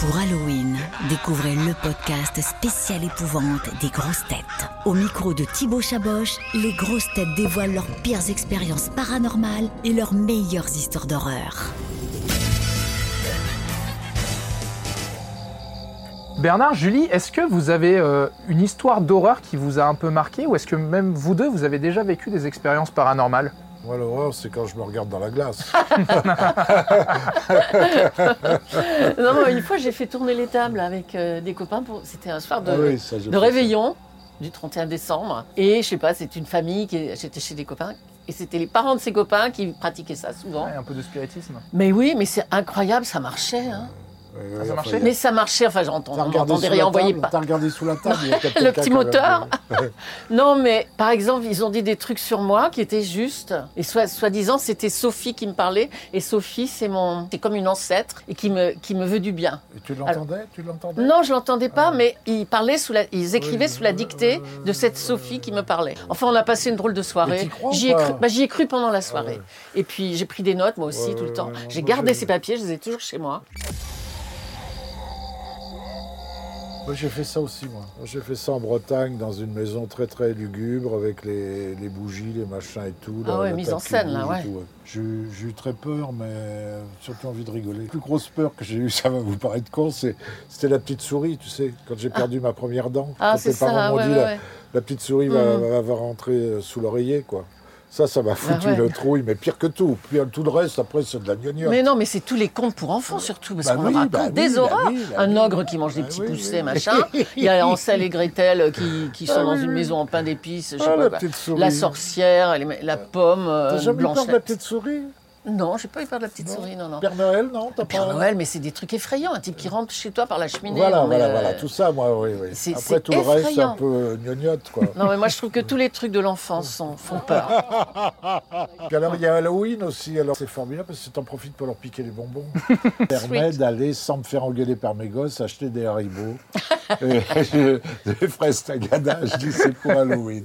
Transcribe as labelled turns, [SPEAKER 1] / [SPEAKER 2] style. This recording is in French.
[SPEAKER 1] Pour Halloween, découvrez le podcast spécial épouvante des grosses têtes. Au micro de Thibaut Chaboch, les grosses têtes dévoilent leurs pires expériences paranormales et leurs meilleures histoires d'horreur.
[SPEAKER 2] Bernard, Julie, est-ce que vous avez euh, une histoire d'horreur qui vous a un peu marqué ou est-ce que même vous deux, vous avez déjà vécu des expériences paranormales?
[SPEAKER 3] Moi, l'horreur, c'est quand je me regarde dans la glace.
[SPEAKER 4] non, non, une fois, j'ai fait tourner les tables avec euh, des copains. Pour... C'était un soir de,
[SPEAKER 3] Ah oui, ça,
[SPEAKER 4] de
[SPEAKER 3] ça.
[SPEAKER 4] réveillon du 31 décembre. Et je sais pas, c'est une famille qui j'étais chez des copains. Et c'était les parents de ces copains qui pratiquaient ça souvent.
[SPEAKER 2] Ouais, Un peu de spiritisme.
[SPEAKER 4] Mais oui, mais c'est incroyable, ça marchait. hein.
[SPEAKER 2] Ah, ça marchait
[SPEAKER 4] Mais ça marchait, enfin j'entends, on n'entendait rien, on voyait pas.
[SPEAKER 3] T'as regardé sous la table il y a
[SPEAKER 4] Le petit moteur. Non, mais par exemple, ils ont dit des trucs sur moi qui étaient justes. Et soit- soi-disant, c'était Sophie qui me parlait. Et Sophie, c'est mon, c'est comme une ancêtre et qui me, qui me veut du bien.
[SPEAKER 3] Et tu l'entendais? Tu l'entendais?
[SPEAKER 4] Non, je l'entendais pas,
[SPEAKER 3] Ah.
[SPEAKER 4] mais ils parlaient sous la, ils écrivaient
[SPEAKER 3] Oui,
[SPEAKER 4] sous la dictée de cette Sophie qui me parlait. Enfin, on a passé une drôle de soirée. J'y ai cru, bah, j'y ai cru pendant la soirée.
[SPEAKER 3] ouais.
[SPEAKER 4] Et puis j'ai pris des notes moi aussi
[SPEAKER 3] Ouais,
[SPEAKER 4] tout le temps.
[SPEAKER 3] ouais,
[SPEAKER 4] j'ai gardé ces papiers, je les ai toujours chez moi.
[SPEAKER 3] Moi, j'ai fait ça aussi, moi. J'ai fait ça en Bretagne, dans une maison très très lugubre, avec les, les bougies, les machins et tout.
[SPEAKER 4] Ah ouais,
[SPEAKER 3] la
[SPEAKER 4] mise en scène, là, ouais.
[SPEAKER 3] J'ai eu- très peur, mais surtout envie de rigoler. La plus grosse peur que j'ai eue, ça va vous paraître con, c'était la petite souris, tu sais, quand j'ai perdu ma première dent.
[SPEAKER 4] Ah, c'est ça,
[SPEAKER 3] m'ont
[SPEAKER 4] ouais,
[SPEAKER 3] dit,
[SPEAKER 4] ouais,
[SPEAKER 3] la, la petite souris va,
[SPEAKER 4] Mhm.
[SPEAKER 3] va, va rentrer euh, sous l'oreiller, quoi. Ça, ça m'a foutu
[SPEAKER 4] Ah ouais.
[SPEAKER 3] le trouille, mais pire que tout. Puis euh, tout le reste, après, c'est de la gnognotte.
[SPEAKER 4] Mais non, mais c'est tous les contes pour enfants surtout, parce
[SPEAKER 3] Bah
[SPEAKER 4] qu'on
[SPEAKER 3] oui,
[SPEAKER 4] raconte
[SPEAKER 3] bah
[SPEAKER 4] des
[SPEAKER 3] bah
[SPEAKER 4] horreurs.
[SPEAKER 3] bah
[SPEAKER 4] un ogre qui mange des
[SPEAKER 3] Bah
[SPEAKER 4] petits poussets, machin. Il y a Ansel et Gretel qui, qui sont
[SPEAKER 3] Ah
[SPEAKER 4] dans une
[SPEAKER 3] oui.
[SPEAKER 4] maison en pain d'épices, je sais
[SPEAKER 3] Ah,
[SPEAKER 4] pas
[SPEAKER 3] la
[SPEAKER 4] quoi. La sorcière, la pomme euh, blanche.
[SPEAKER 3] la petite souris?
[SPEAKER 4] Non, j'ai pas eu peur de la petite
[SPEAKER 3] Non.
[SPEAKER 4] souris, non, non.
[SPEAKER 3] Père Noël, non T'as
[SPEAKER 4] Père
[SPEAKER 3] pas-
[SPEAKER 4] Noël, mais c'est des trucs effrayants. Un type qui rentre chez toi par la cheminée.
[SPEAKER 3] Voilà, voilà,
[SPEAKER 4] euh,
[SPEAKER 3] voilà. Tout ça, moi, oui, oui. Après, tout le reste, c'est
[SPEAKER 4] effrayant.
[SPEAKER 3] un peu euh, gnognotte, quoi.
[SPEAKER 4] Non, mais moi je trouve que tous les trucs de l'enfance font peur.
[SPEAKER 3] Puis alors, il y a Halloween aussi. Alors, c'est formidable parce que t'en profites pour leur piquer les bonbons. Ça permet d'aller, sans me faire engueuler par mes gosses, acheter des haribots. Je- des fraises tagada. Je dis, c'est pour Halloween.